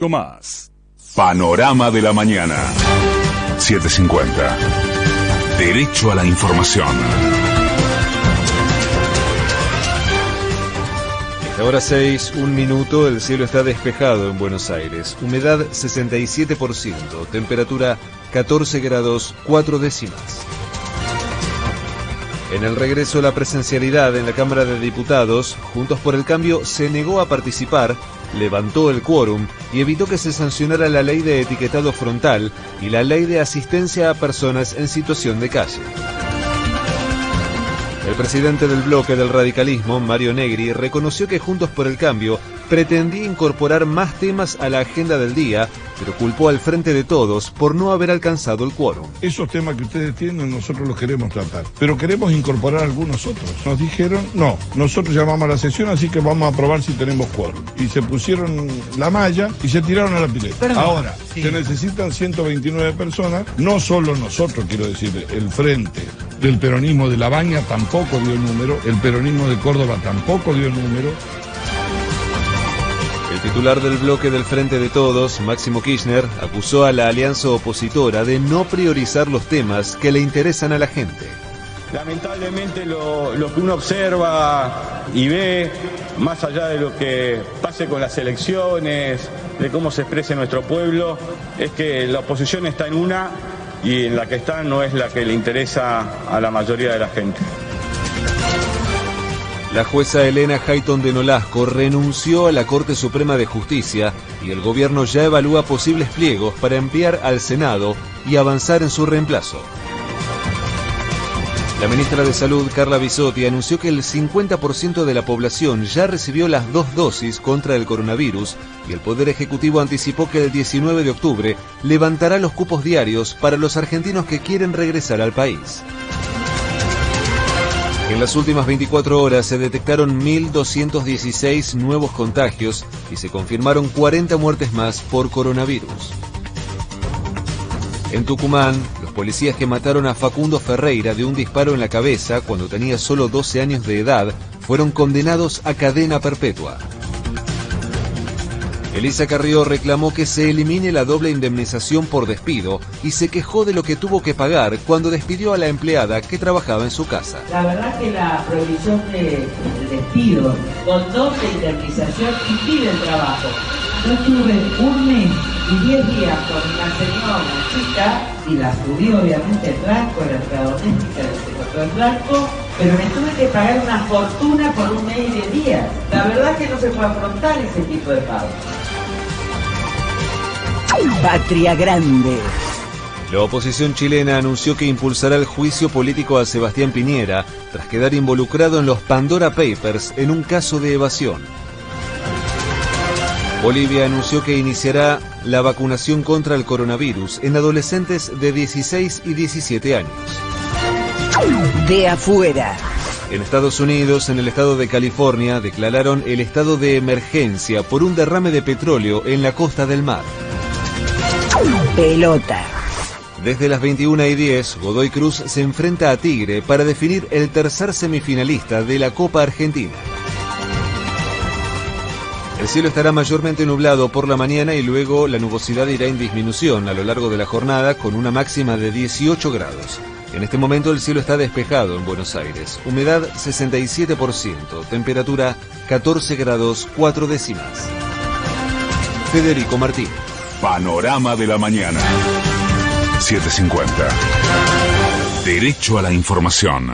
Tomás. Panorama de la mañana. 750. Derecho a la información. Esta hora 6, un minuto, el cielo está despejado en Buenos Aires. Humedad 67%, temperatura 14 grados 4 décimas. En el regreso a la presencialidad en la Cámara de Diputados, Juntos por el Cambio se negó a participar, levantó el quórum y evitó que se sancionara la ley de etiquetado frontal y la ley de asistencia a personas en situación de calle. El presidente del bloque del radicalismo, Mario Negri, reconoció que Juntos por el Cambio pretendía incorporar más temas a la agenda del día, pero culpó al Frente de Todos por no haber alcanzado el quórum. Esos temas que ustedes tienen nosotros los queremos tratar, pero queremos incorporar algunos otros. Nos dijeron, no, nosotros llamamos a la sesión, así que vamos a probar si tenemos quórum. Y se pusieron la malla y se tiraron a la pileta. Ahora, se necesitan 129 personas, no solo nosotros, quiero decir, el Frente del peronismo de La Baña tampoco dio el número, el peronismo de Córdoba tampoco dio el número. El titular del bloque del Frente de Todos, Máximo Kirchner, acusó a la alianza opositora de no priorizar los temas que le interesan a la gente. Lamentablemente lo, lo, que uno observa y ve, más allá de lo que pase con las elecciones, de cómo se exprese nuestro pueblo, es que la oposición está en una y en la que está no es la que le interesa a la mayoría de la gente. La jueza Elena Hayton de Nolasco renunció a la Corte Suprema de Justicia y el gobierno ya evalúa posibles pliegos para enviar al Senado y avanzar en su reemplazo. La ministra de Salud, Carla Bisotti, anunció que el 50% de la población ya recibió las dos dosis contra el coronavirus y el Poder Ejecutivo anticipó que el 19 de octubre levantará los cupos diarios para los argentinos que quieren regresar al país. En las últimas 24 horas se detectaron 1.216 nuevos contagios y se confirmaron 40 muertes más por coronavirus. En Tucumán, los policías que mataron a Facundo Ferreira de un disparo en la cabeza cuando tenía solo 12 años de edad fueron condenados a cadena perpetua. Elisa Carrió reclamó que se elimine la doble indemnización por despido y se quejó de lo que tuvo que pagar cuando despidió a la empleada que trabajaba en su casa. La verdad que la prohibición de, despido con doble indemnización impide el trabajo. Yo tuve un mes y diez días con una señora chica y la subió obviamente el blanco, la empleada doméstica se el blanco, pero me tuve que pagar una fortuna por un mes y diez días. La verdad que no se puede afrontar ese tipo de pago. Patria Grande. La oposición chilena anunció que impulsará el juicio político a Sebastián Piñera tras quedar involucrado en los Pandora Papers en un caso de evasión. Bolivia anunció que iniciará la vacunación contra el coronavirus en adolescentes de 16 y 17 años. De afuera. En Estados Unidos, en el estado de California, declararon el estado de emergencia por un derrame de petróleo en la costa del mar. Pelota. Desde las 21 y 10, Godoy Cruz se enfrenta a Tigre para definir el tercer semifinalista de la Copa Argentina. El cielo estará mayormente nublado por la mañana y luego la nubosidad irá en disminución a lo largo de la jornada con una máxima de 18 grados. En este momento el cielo está despejado en Buenos Aires. Humedad 67%, temperatura 14 grados 4 décimas. Federico Martín. Panorama de la mañana. 750. Derecho a la información.